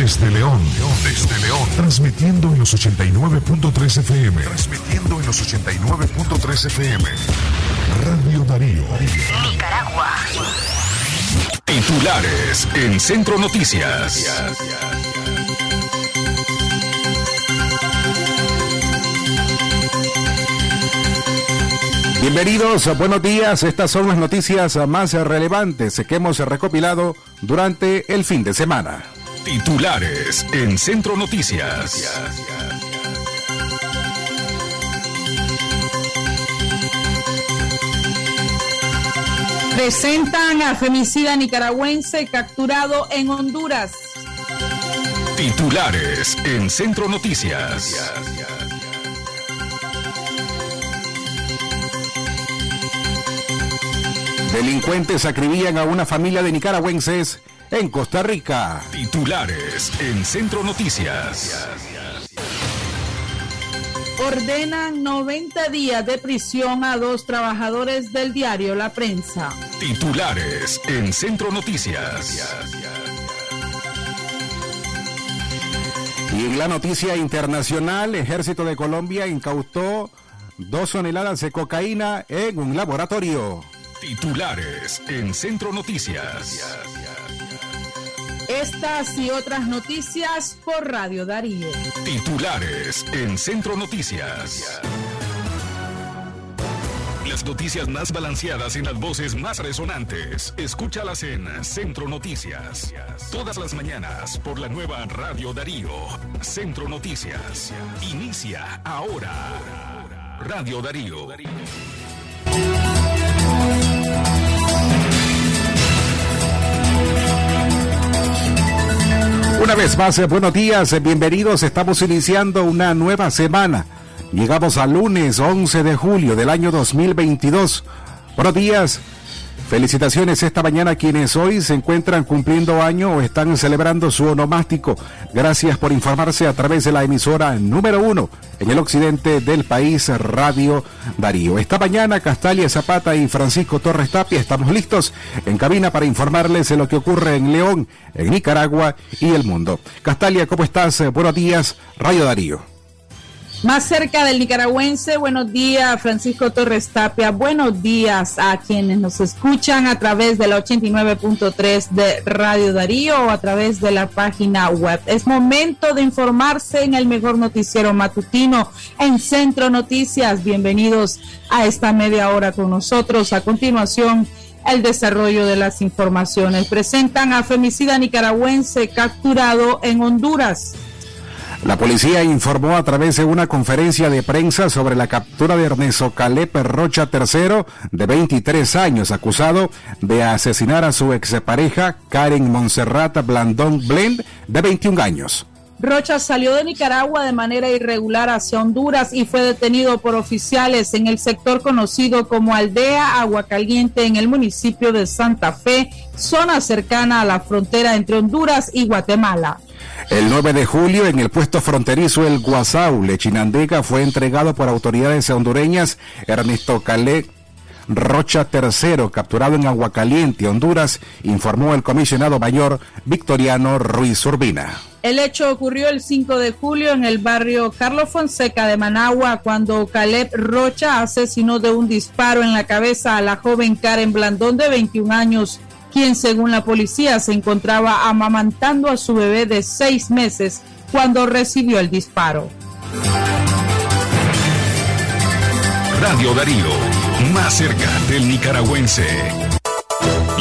Desde León, desde León, transmitiendo en los 89.3 FM. Transmitiendo en los 89.3 FM. Radio Darío. Nicaragua. Titulares en Centro Noticias. Bienvenidos, buenos días. Estas son las noticias más relevantes que hemos recopilado durante el fin de semana. Titulares en Centro Noticias. Presentan a femicida nicaragüense capturado en Honduras. Titulares en Centro Noticias. Delincuentes acribían a una familia de nicaragüenses en Costa Rica. Titulares en Centro Noticias. Ordenan 90 días de prisión a dos trabajadores del diario La Prensa. Titulares en Centro Noticias. Y en la noticia internacional, Ejército de Colombia incautó dos toneladas de cocaína en un laboratorio. Titulares en Centro Noticias. Estas y otras noticias por Radio Darío. Titulares en Centro Noticias. Las noticias más balanceadas en las voces más resonantes. Escúchalas en Centro Noticias. Todas las mañanas por la nueva Radio Darío. Centro Noticias. Inicia ahora. Radio Darío. Una vez más, eh, buenos días, eh, bienvenidos. Estamos iniciando una nueva semana. Llegamos al lunes 11 de julio del año 2022. Buenos días. Felicitaciones esta mañana a quienes hoy se encuentran cumpliendo año o están celebrando su onomástico. Gracias por informarse a través de la emisora número uno en el occidente del país, Radio Darío. Esta mañana Castalia Zapata y Francisco Torres Tapia estamos listos en cabina para informarles de lo que ocurre en León, en Nicaragua y el mundo. Castalia, ¿cómo estás? Buenos días, Radio Darío. Más cerca del nicaragüense, buenos días Francisco Torres Tapia, buenos días a quienes nos escuchan a través de la 89.3 de Radio Darío o a través de la página web. Es momento de informarse en el mejor noticiero matutino en Centro Noticias. Bienvenidos a esta media hora con nosotros. A continuación, el desarrollo de las informaciones. Presentan a femicida nicaragüense capturado en Honduras. La policía informó a través de una conferencia de prensa sobre la captura de Ernesto Calep Rocha III, de 23 años, acusado de asesinar a su expareja Karen Monserrata Blandón Blend, de 21 años. Rocha salió de Nicaragua de manera irregular hacia Honduras y fue detenido por oficiales en el sector conocido como Aldea Aguacaliente en el municipio de Santa Fe, zona cercana a la frontera entre Honduras y Guatemala. El 9 de julio, en el puesto fronterizo El Guasaule, Chinandega, fue entregado por autoridades hondureñas Ernesto Calé Rocha III, capturado en Aguacaliente, Honduras, informó el comisionado mayor Victoriano Ruiz Urbina. El hecho ocurrió el 5 de julio en el barrio Carlos Fonseca de Managua, cuando Caleb Rocha asesinó de un disparo en la cabeza a la joven Karen Blandón de 21 años quien según la policía se encontraba amamantando a su bebé de seis meses cuando recibió el disparo. Radio Darío, más cerca del nicaragüense.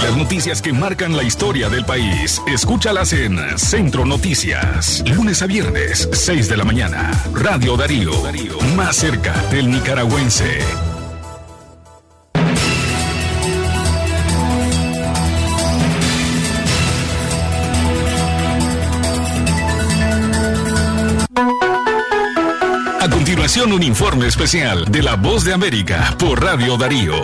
Las noticias que marcan la historia del país, escúchalas en Centro Noticias, lunes a viernes, 6 de la mañana. Radio Darío, más cerca del nicaragüense. Un informe especial de La Voz de América por Radio Darío.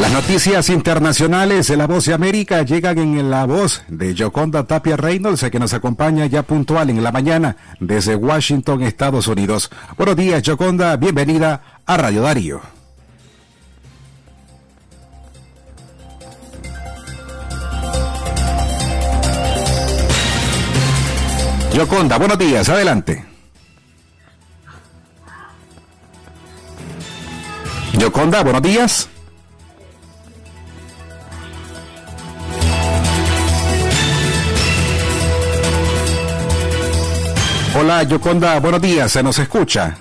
Las noticias internacionales de La Voz de América llegan en la voz de Yoconda Tapia Reynolds, que nos acompaña ya puntual en la mañana desde Washington, Estados Unidos. Buenos días, Yoconda. Bienvenida a Radio Darío. Yoconda, buenos días, adelante. Yoconda, buenos días. Hola, Yoconda, buenos días, se nos escucha.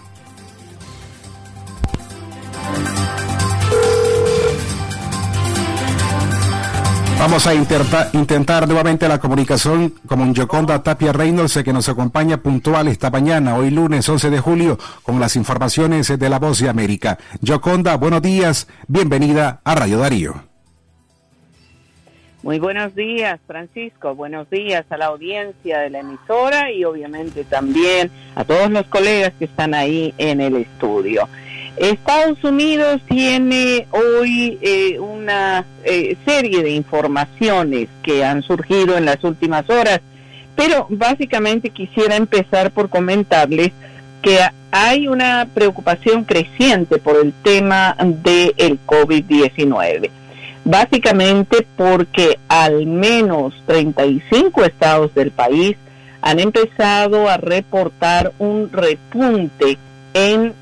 Vamos a intentar nuevamente la comunicación con Yoconda Tapia Reynolds, que nos acompaña puntual esta mañana, hoy lunes 11 de julio, con las informaciones de La Voz de América. Yoconda, buenos días, bienvenida a Radio Darío. Muy buenos días, Francisco. Buenos días a la audiencia de la emisora y obviamente también a todos los colegas que están ahí en el estudio. Estados Unidos tiene hoy eh, una eh, serie de informaciones que han surgido en las últimas horas, pero básicamente quisiera empezar por comentarles que hay una preocupación creciente por el tema del el COVID-19 básicamente porque al menos 35 estados del país han empezado a reportar un repunte en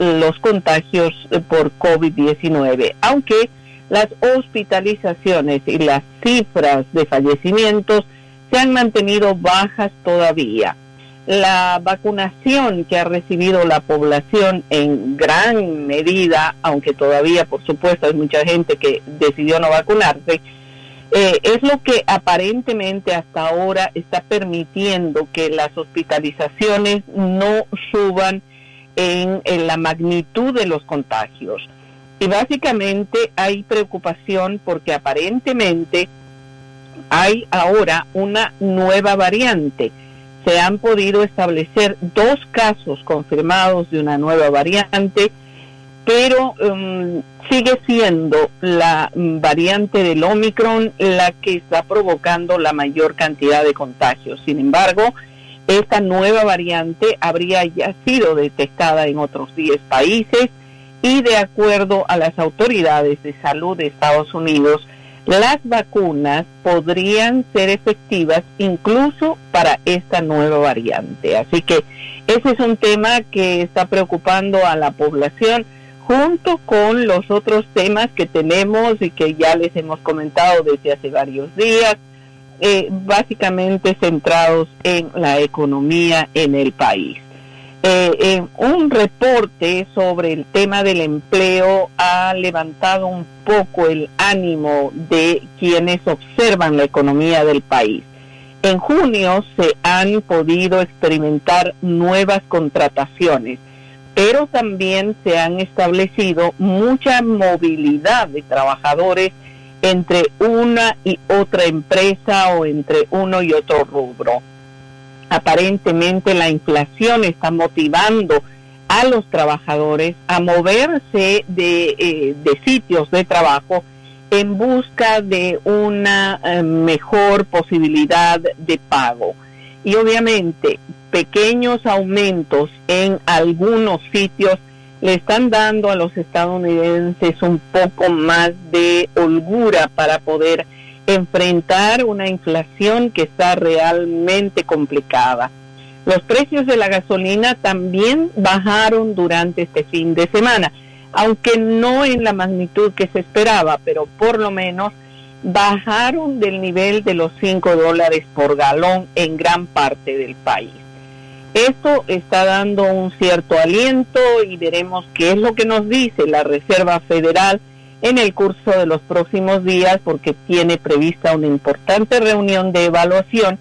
los contagios por COVID-19, aunque las hospitalizaciones y las cifras de fallecimientos se han mantenido bajas todavía. La vacunación que ha recibido la población en gran medida, aunque todavía por supuesto hay mucha gente que decidió no vacunarse, eh, es lo que aparentemente hasta ahora está permitiendo que las hospitalizaciones no suban en, la magnitud de los contagios. Y básicamente hay preocupación porque aparentemente hay ahora una nueva variante se han podido establecer dos casos confirmados de una nueva variante, pero um, sigue siendo la variante del Omicron la que está provocando la mayor cantidad de contagios. Sin embargo, esta nueva variante habría ya sido detectada en otros 10 países y de acuerdo a las autoridades de salud de Estados Unidos, las vacunas podrían ser efectivas incluso para esta nueva variante. Así que ese es un tema que está preocupando a la población junto con los otros temas que tenemos y que ya les hemos comentado desde hace varios días, eh, básicamente centrados en la economía en el país. Eh, un reporte sobre el tema del empleo ha levantado un poco el ánimo de quienes observan la economía del país. En junio se han podido experimentar nuevas contrataciones, pero también se han establecido mucha movilidad de trabajadores entre una y otra empresa o entre uno y otro rubro aparentemente la inflación está motivando a los trabajadores a moverse de, eh, sitios de trabajo en busca de una eh, mejor posibilidad de pago. Y obviamente pequeños aumentos en algunos sitios le están dando a los estadounidenses un poco más de holgura para poder enfrentar una inflación que está realmente complicada. Los precios de la gasolina también bajaron durante este fin de semana, aunque no en la magnitud que se esperaba, pero por lo menos bajaron del nivel de los 5 dólares por galón en gran parte del país. Esto está dando un cierto aliento y veremos qué es lo que nos dice la Reserva Federal en el curso de los próximos días porque tiene prevista una importante reunión de evaluación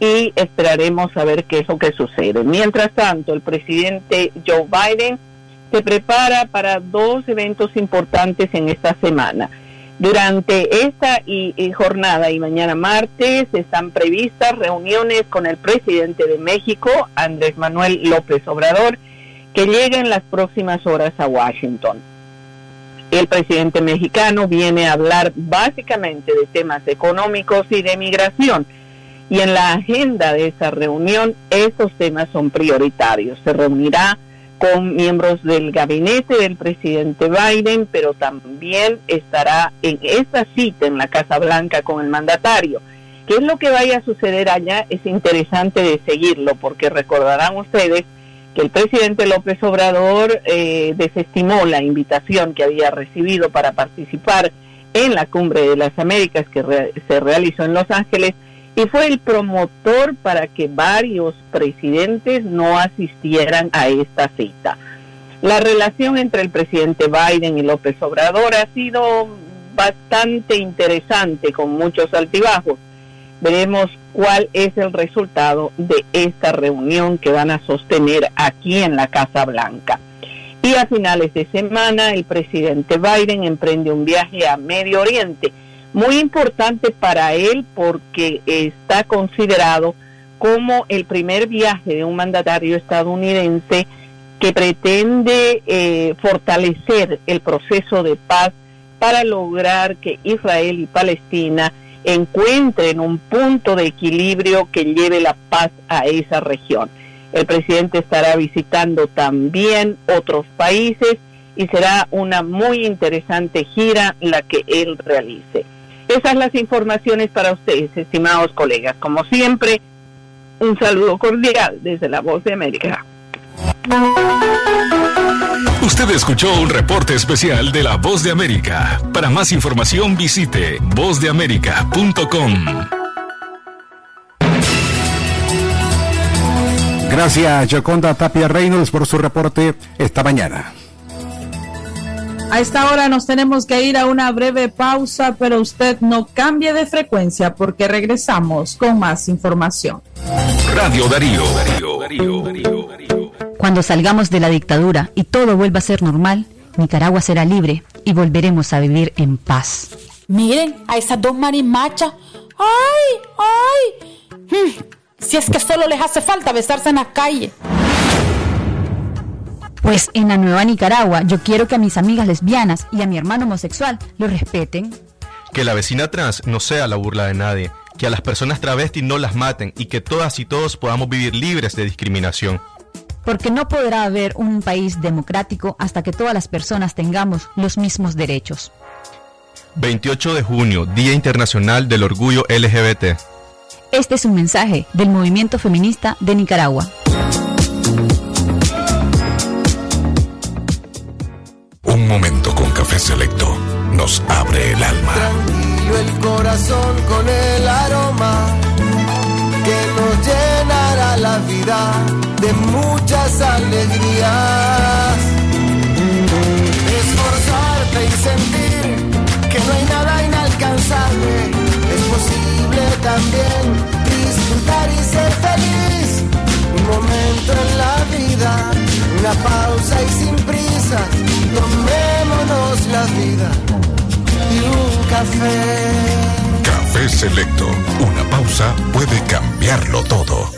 y esperaremos a ver qué es lo que sucede. Mientras tanto, el presidente Joe Biden se prepara para dos eventos importantes en esta semana. Durante esta jornada y mañana martes están previstas reuniones con el presidente de México, Andrés Manuel López Obrador, que llega en las próximas horas a Washington el presidente mexicano viene a hablar básicamente de temas económicos y de migración. Y en la agenda de esa reunión, esos temas son prioritarios. Se reunirá con miembros del gabinete del presidente Biden, pero también estará en esta cita en la Casa Blanca con el mandatario. ¿Qué es lo que vaya a suceder allá? Es interesante de seguirlo, porque recordarán ustedes que el presidente López Obrador eh, desestimó la invitación que había recibido para participar en la Cumbre de las Américas que se realizó en Los Ángeles y fue el promotor para que varios presidentes no asistieran a esta cita. La relación entre el presidente Biden y López Obrador ha sido bastante interesante con muchos altibajos. Veremos cuál es el resultado de esta reunión que van a sostener aquí en la Casa Blanca. Y a finales de semana el presidente Biden emprende un viaje a Medio Oriente, muy importante para él porque está considerado como el primer viaje de un mandatario estadounidense que pretende eh, fortalecer el proceso de paz para lograr que Israel y Palestina encuentren un punto de equilibrio que lleve la paz a esa región. El presidente estará visitando también otros países y será una muy interesante gira la que él realice. Esas las informaciones para ustedes, estimados colegas. Como siempre, un saludo cordial desde la Voz de América. Usted escuchó un reporte especial de La Voz de América. Para más información visite vozdeamerica.com. Gracias, Joconda Tapia Reynolds, por su reporte esta mañana. A esta hora nos tenemos que ir a una breve pausa, pero usted no cambie de frecuencia porque regresamos con más información. Radio Darío. Darío, Darío, Darío Cuando salgamos de la dictadura y todo vuelva a ser normal, Nicaragua será libre y volveremos a vivir en paz. Miren a esas dos marimachas. ¡Ay! ¡Ay! Hmm, si es que solo les hace falta besarse en la calle. Pues en la nueva Nicaragua yo quiero que a mis amigas lesbianas y a mi hermano homosexual lo respeten. Que la vecina trans no sea la burla de nadie, que a las personas travestis no las maten y que todas y todos podamos vivir libres de discriminación. Porque no podrá haber un país democrático hasta que todas las personas tengamos los mismos derechos. 28 de junio, Día Internacional del Orgullo LGBT. Este es un mensaje del movimiento feminista de Nicaragua. Un momento con café selecto nos abre el alma. Tranquilo el corazón con el aroma que nos llenará la vida de muchas alegrías. Esforzarte y sentir que no hay nada inalcanzable. Es posible también disfrutar y ser feliz. Un momento en la vida, una pausa y sin prisa. Tomémonos la vida y un café. Café selecto. Una pausa puede cambiarlo todo.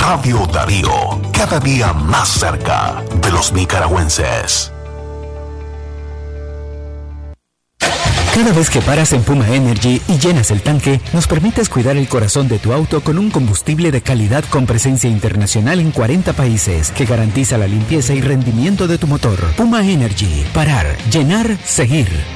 Radio Darío, cada día más cerca de los nicaragüenses. Cada vez que paras en Puma Energy y llenas el tanque, nos permites cuidar el corazón de tu auto con un combustible de calidad con presencia internacional en 40 países que garantiza la limpieza y rendimiento de tu motor. Puma Energy. Parar, llenar, seguir.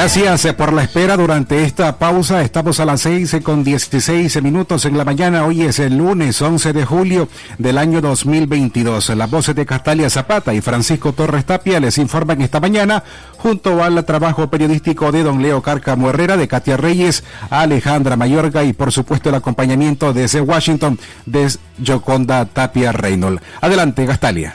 Gracias eh, por la espera durante esta pausa. Estamos a las 6 con 16 minutos en la mañana. Hoy es el lunes 11 de julio del año 2022. Las voces de Castalia Zapata y Francisco Torres Tapia les informan esta mañana junto al trabajo periodístico de don Leo Cárcamo Herrera, de Katia Reyes, Alejandra Mayorga y por supuesto el acompañamiento desde Washington de Joconda Tapia Reynolds. Adelante, Castalia.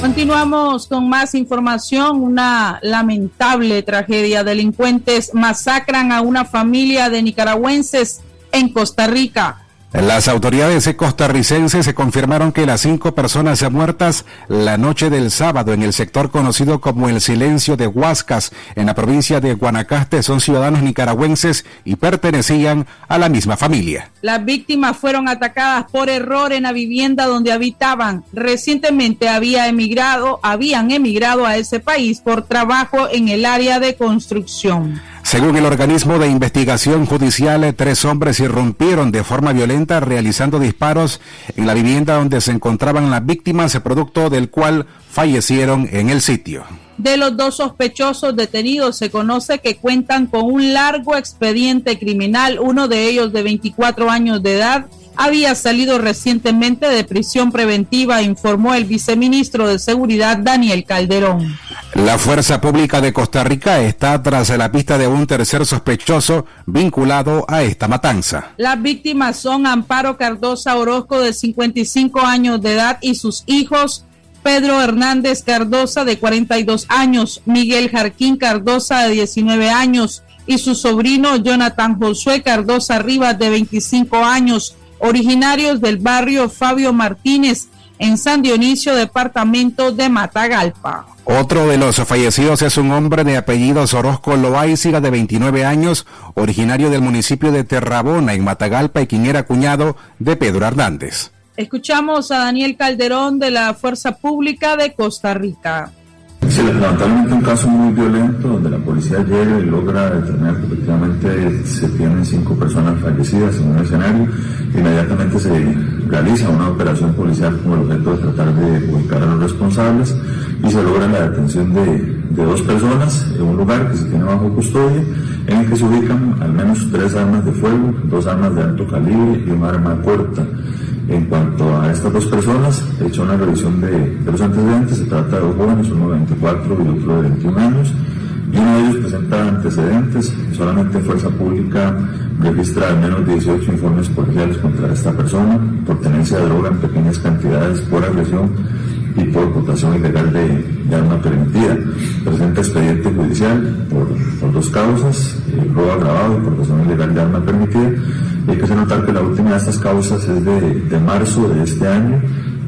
Continuamos con más información. Una lamentable tragedia. Delincuentes masacran a una familia de nicaragüenses en Costa Rica. Las autoridades costarricenses se confirmaron que las cinco personas muertas la noche del sábado en el sector conocido como el Silencio de Huascas, en la provincia de Guanacaste, son ciudadanos nicaragüenses y pertenecían a la misma familia. Las víctimas fueron atacadas por error en la vivienda donde habitaban. Recientemente había emigrado, habían emigrado a ese país por trabajo en el área de construcción. Según el organismo de investigación judicial, tres hombres irrumpieron de forma violenta realizando disparos en la vivienda donde se encontraban las víctimas, producto del cual fallecieron en el sitio. De los dos sospechosos detenidos se conoce que cuentan con un largo expediente criminal, uno de ellos de 24 años de edad había salido recientemente de prisión preventiva, informó el viceministro de Seguridad Daniel Calderón. La Fuerza Pública de Costa Rica está tras la pista de un tercer sospechoso vinculado a esta matanza. Las víctimas son Amparo Cardosa Orozco de 55 años de edad y sus hijos Pedro Hernández Cardosa de 42 años, Miguel Jarquín Cardosa de 19 años y su sobrino Jonathan Josué Cardosa Rivas de 25 años originarios del barrio Fabio Martínez en San Dionisio, departamento de Matagalpa. Otro de los fallecidos es un hombre de apellido Orozco Loaiziga de 29 años, originario del municipio de Terrabona en Matagalpa y quien era cuñado de Pedro Hernández. Escuchamos a Daniel Calderón de la Fuerza Pública de Costa Rica. Sí, lamentablemente un caso muy violento donde la policía llega y logra determinar que efectivamente se tienen cinco personas fallecidas en un escenario. Inmediatamente se realiza una operación policial con el objeto de tratar de ubicar a los responsables y se logra la detención de, dos personas en un lugar que se tiene bajo custodia en el que se ubican al menos tres armas de fuego, dos armas de alto calibre y un arma corta. En cuanto a estas dos personas, he hecho una revisión de, los antecedentes. Se trata de dos jóvenes, uno de 24 y otro de 21 años. Uno de ellos presenta antecedentes. Solamente Fuerza Pública registra al menos 18 informes policiales contra esta persona por tenencia de droga en pequeñas cantidades, por agresión y por votación ilegal de, arma permitida. Presenta expediente judicial por, por dos causas, eh, robo agravado y portación ilegal de arma permitida. Y hay que hacer que la última de estas causas es de, marzo de este año.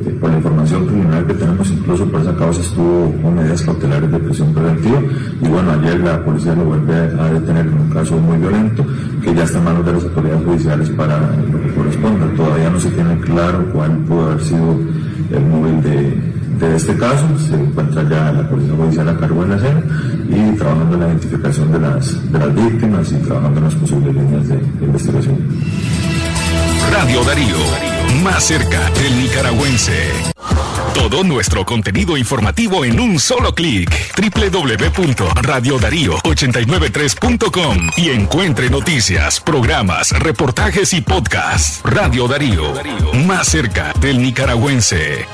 Eh, por la información preliminar que tenemos, incluso por esa causa estuvo con medidas cautelares de prisión preventiva. Y bueno, ayer la policía lo vuelve a detener en un caso muy violento, que ya está en manos de las autoridades judiciales para lo que corresponda. Todavía no se tiene claro cuál pudo haber sido el móvil de, de este caso. Se encuentra ya la Policía Judicial a cargo de la escena y trabajando en la identificación de las, de las víctimas y trabajando en las posibles líneas de investigación. Radio Darío, más cerca del nicaragüense. Todo nuestro contenido informativo en un solo clic. www.radiodarío893.com y encuentre noticias, programas, reportajes y podcasts. Radio Darío, más cerca del nicaragüense.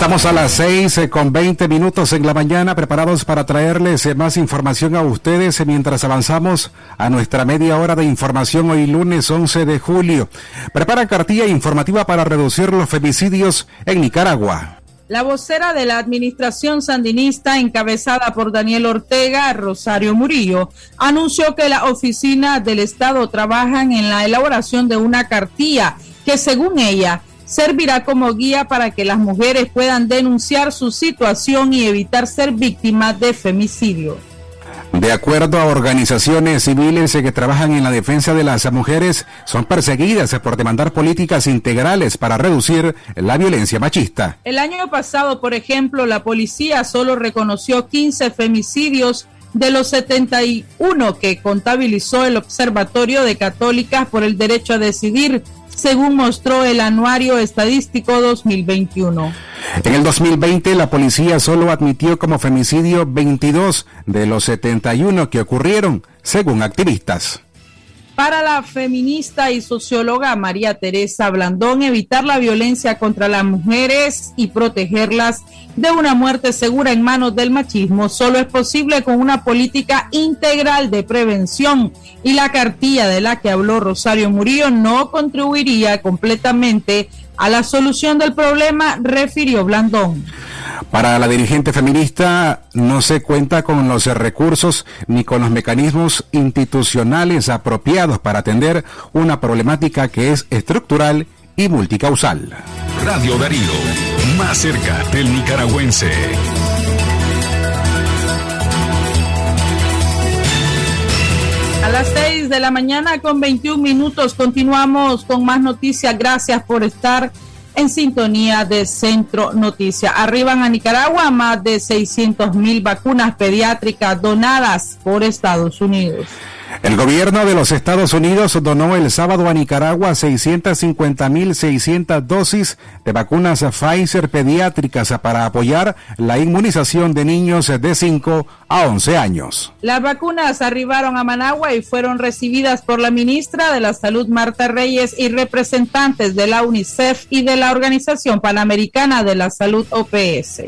Estamos a las seis eh, con 20 minutos en la mañana, preparados para traerles eh, más información a ustedes eh, mientras avanzamos a nuestra media hora de información hoy lunes 11 de julio. Prepara cartilla informativa para reducir los femicidios en Nicaragua. La vocera de la administración sandinista, encabezada por Daniel Ortega, Rosario Murillo, anunció que la oficina del Estado trabajan en la elaboración de una cartilla que, según ella, servirá como guía para que las mujeres puedan denunciar su situación y evitar ser víctimas de femicidio. De acuerdo a organizaciones civiles que trabajan en la defensa de las mujeres, son perseguidas por demandar políticas integrales para reducir la violencia machista. El año pasado, por ejemplo, la policía solo reconoció 15 femicidios de los 71 que contabilizó el Observatorio de Católicas por el Derecho a Decidir según mostró el Anuario Estadístico 2021. En el 2020, la policía solo admitió como femicidio 22 de los 71 que ocurrieron, según activistas. Para la feminista y socióloga María Teresa Blandón, evitar la violencia contra las mujeres y protegerlas de una muerte segura en manos del machismo solo es posible con una política integral de prevención y la cartilla de la que habló Rosario Murillo no contribuiría completamente a la solución del problema, refirió Blandón. Para la dirigente feminista no se cuenta con los recursos ni con los mecanismos institucionales apropiados para atender una problemática que es estructural y multicausal. Radio Darío, más cerca del nicaragüense. A las 6 de la mañana con 21 minutos continuamos con más noticias. Gracias por estar en sintonía de Centro Noticia. Arriban a Nicaragua más de 600 mil vacunas pediátricas donadas por Estados Unidos. El gobierno de los Estados Unidos donó el sábado a Nicaragua 650.600 dosis de vacunas Pfizer pediátricas para apoyar la inmunización de niños de 5 a 11 años. Las vacunas arribaron a Managua y fueron recibidas por la ministra de la Salud Marta Reyes y representantes de la UNICEF y de la Organización Panamericana de la Salud OPS.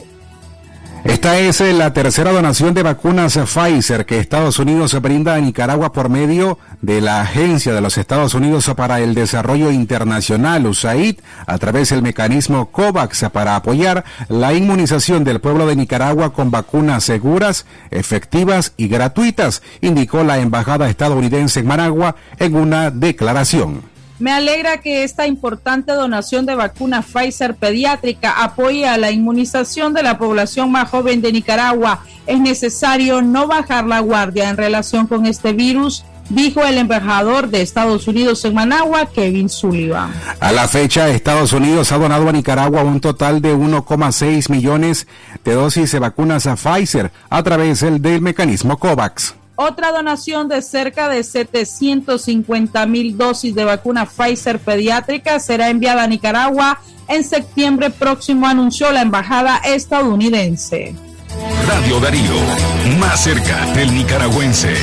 Esta es eh, la tercera donación de vacunas Pfizer que Estados Unidos brinda a Nicaragua por medio de la Agencia de los Estados Unidos para el Desarrollo Internacional, USAID, a través del mecanismo COVAX para apoyar la inmunización del pueblo de Nicaragua con vacunas seguras, efectivas y gratuitas, indicó la embajada estadounidense en Managua en una declaración. Me alegra que esta importante donación de vacuna Pfizer pediátrica apoye a la inmunización de la población más joven de Nicaragua. Es necesario no bajar la guardia en relación con este virus dijo el embajador de Estados Unidos en Managua, Kevin Sullivan. A la fecha, Estados Unidos ha donado a Nicaragua un total de 1,6 millones de dosis de vacunas a Pfizer a través del mecanismo COVAX. Otra donación de cerca de 750 mil dosis de vacuna Pfizer pediátrica será enviada a Nicaragua en septiembre próximo, anunció la embajada estadounidense. Radio Darío, más cerca del nicaragüense.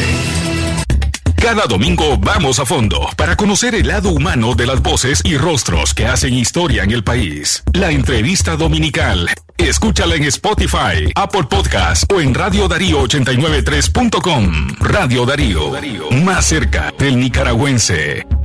Cada domingo vamos a fondo para conocer el lado humano de las voces y rostros que hacen historia en el país. La entrevista dominical. Escúchala en Spotify, Apple Podcast o en Radio Darío 893.com. Radio Darío, más cerca del nicaragüense.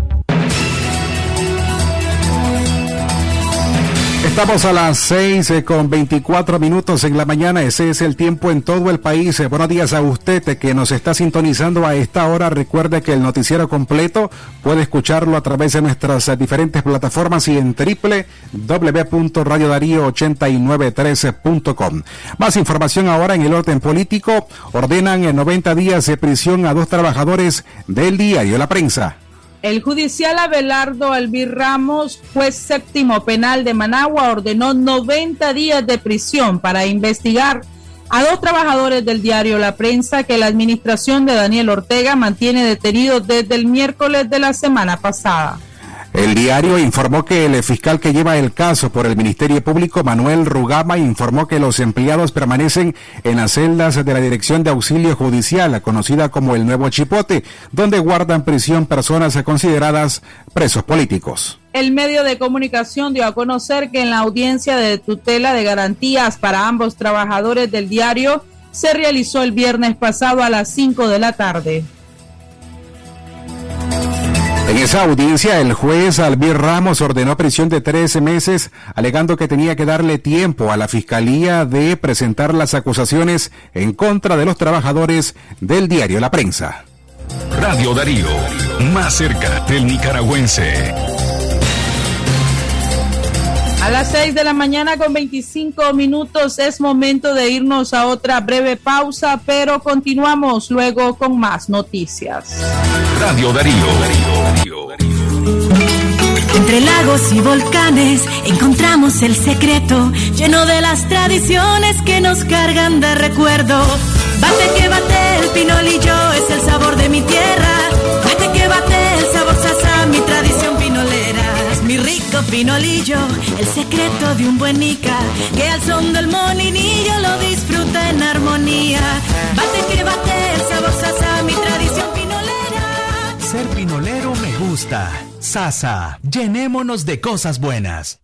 Estamos a las 6 eh, con 24 minutos en la mañana. Ese es el tiempo en todo el país. Eh, buenos días a usted eh, que nos está sintonizando a esta hora. Recuerde que el noticiero completo puede escucharlo a través de nuestras diferentes plataformas y en www.radiodarío8913.com. Más información ahora en el orden político. Ordenan en 90 días de prisión a dos trabajadores del diario La Prensa. El judicial Abelardo Albir Ramos, juez séptimo penal de Managua, ordenó 90 días de prisión para investigar a dos trabajadores del diario La Prensa que la administración de Daniel Ortega mantiene detenidos desde el miércoles de la semana pasada. El diario informó que el fiscal que lleva el caso por el Ministerio Público, Manuel Rugama, informó que los empleados permanecen en las celdas de la Dirección de Auxilio Judicial, conocida como el Nuevo Chipote, donde guardan prisión personas consideradas presos políticos. El medio de comunicación dio a conocer que en la audiencia de tutela de garantías para ambos trabajadores del diario se realizó el viernes pasado a las 5 de la tarde. En esa audiencia, el juez Albir Ramos ordenó prisión de 13 meses, alegando que tenía que darle tiempo a la fiscalía de presentar las acusaciones en contra de los trabajadores del diario La Prensa. Radio Darío, más cerca del nicaragüense. A las 6 de la mañana con 25 minutos es momento de irnos a otra breve pausa, pero continuamos luego con más noticias. Radio Darío. Entre lagos y volcanes encontramos el secreto lleno de las tradiciones que nos cargan de recuerdo. Bate que bate el pinolillo es el sabor de mi tierra. Bate que bate pinolillo, el secreto de un buen nica que al son del molinillo lo disfruta en armonía. Bate que bate el sabor sasa, mi tradición pinolera. Ser pinolero gusta. Sasa, llenémonos de cosas buenas.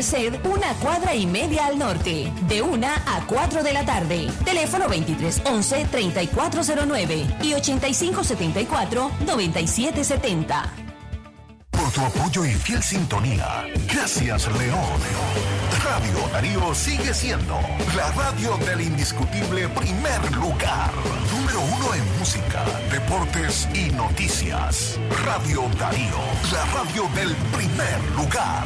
una cuadra y media al norte, de 1 a 4 de la tarde. Teléfono 2311-3409 y 8574-9770. Por tu apoyo y fiel sintonía. Gracias, León. Radio Darío sigue siendo la radio del indiscutible primer lugar. Número uno en música, deportes y noticias. Radio Darío, la radio del primer lugar.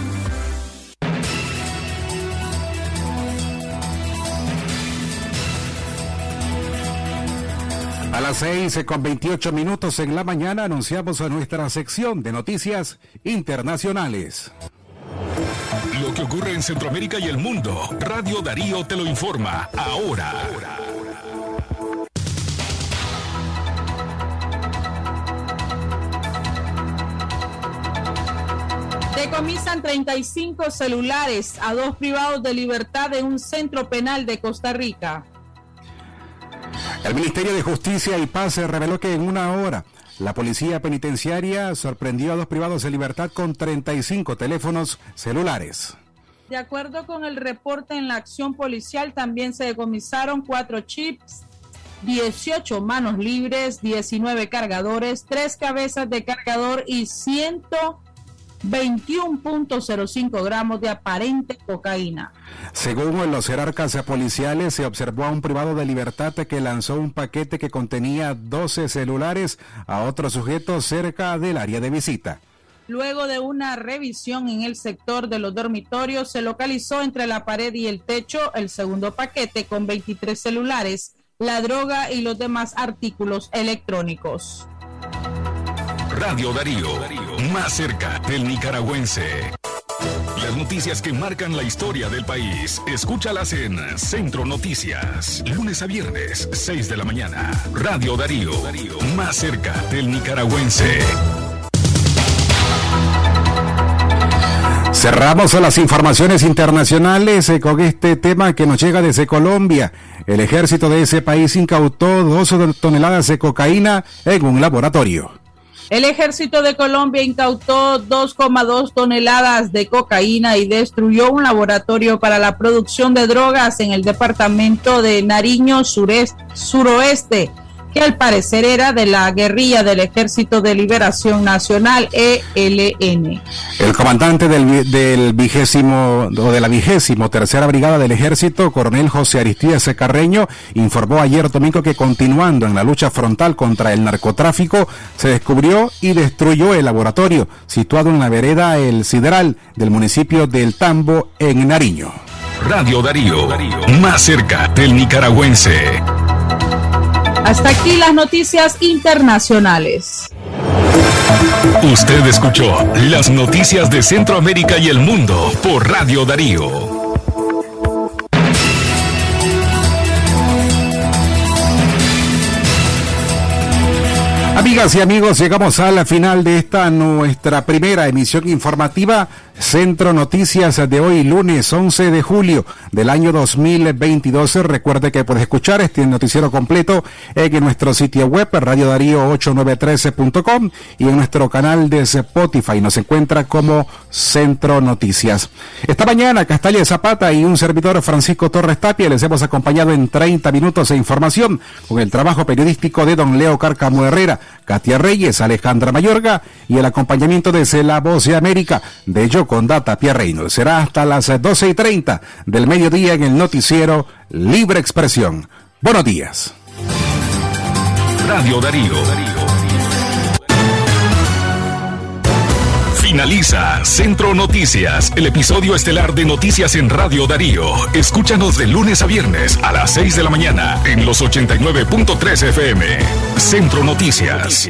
A las 6 con 28 minutos en la mañana anunciamos a nuestra sección de noticias internacionales. Lo que ocurre en Centroamérica y el mundo, Radio Darío te lo informa ahora. Decomisan 35 celulares a dos privados de libertad en un centro penal de Costa Rica. El Ministerio de Justicia y Paz reveló que en una hora la policía penitenciaria sorprendió a dos privados de libertad con 35 teléfonos celulares. De acuerdo con el reporte en la acción policial, también se decomisaron cuatro chips, 18 manos libres, 19 cargadores, tres cabezas de cargador y 121.05 gramos de aparente cocaína. Según los jerarcas policiales, se observó a un privado de libertad que lanzó un paquete que contenía 12 celulares a otro sujeto cerca del área de visita. Luego de una revisión en el sector de los dormitorios, se localizó entre la pared y el techo el segundo paquete con 23 celulares, la droga y los demás artículos electrónicos. Radio Darío, más cerca del nicaragüense. Las noticias que marcan la historia del país, escúchalas en Centro Noticias, lunes a viernes, 6 de la mañana. Radio Darío, más cerca del nicaragüense. Cerramos las informaciones internacionales eh, con este tema que nos llega desde Colombia. El ejército de ese país incautó dos toneladas de cocaína en un laboratorio. El ejército de Colombia incautó 2,2 toneladas de cocaína y destruyó un laboratorio para la producción de drogas en el departamento de Nariño sureste, suroeste que al parecer era de la guerrilla del Ejército de Liberación Nacional, ELN. El comandante del, del vigésimo o de la vigésimo tercera brigada del Ejército, coronel José Aristides Carreño, informó ayer domingo que continuando en la lucha frontal contra el narcotráfico, se descubrió y destruyó el laboratorio situado en la vereda El Sideral del municipio del Tambo en Nariño. Radio Darío, más cerca del nicaragüense. Hasta aquí las noticias internacionales. Usted escuchó las noticias de Centroamérica y el mundo por Radio Darío. Amigas y amigos, llegamos a la final de esta nuestra primera emisión informativa Centro Noticias de hoy, lunes 11 de julio del año 2022. Recuerde que puede escuchar este noticiero completo en nuestro sitio web radiodarío8913.com y en nuestro canal de Spotify. Nos encuentra como Centro Noticias. Esta mañana, Castalia Zapata y un servidor Francisco Torres Tapia les hemos acompañado en 30 minutos de información con el trabajo periodístico de don Leo Carcamo Herrera, Katia Reyes, Alejandra Mayorga y el acompañamiento de La Voz de América de Yo con Data Reino. Será hasta las 12 y 30 del mediodía en el noticiero Libre Expresión. Buenos días. Radio Darío. Finaliza Centro Noticias, el episodio estelar de Noticias en Radio Darío. Escúchanos de lunes a viernes a las 6 de la mañana en los 89.3 FM. Centro Noticias.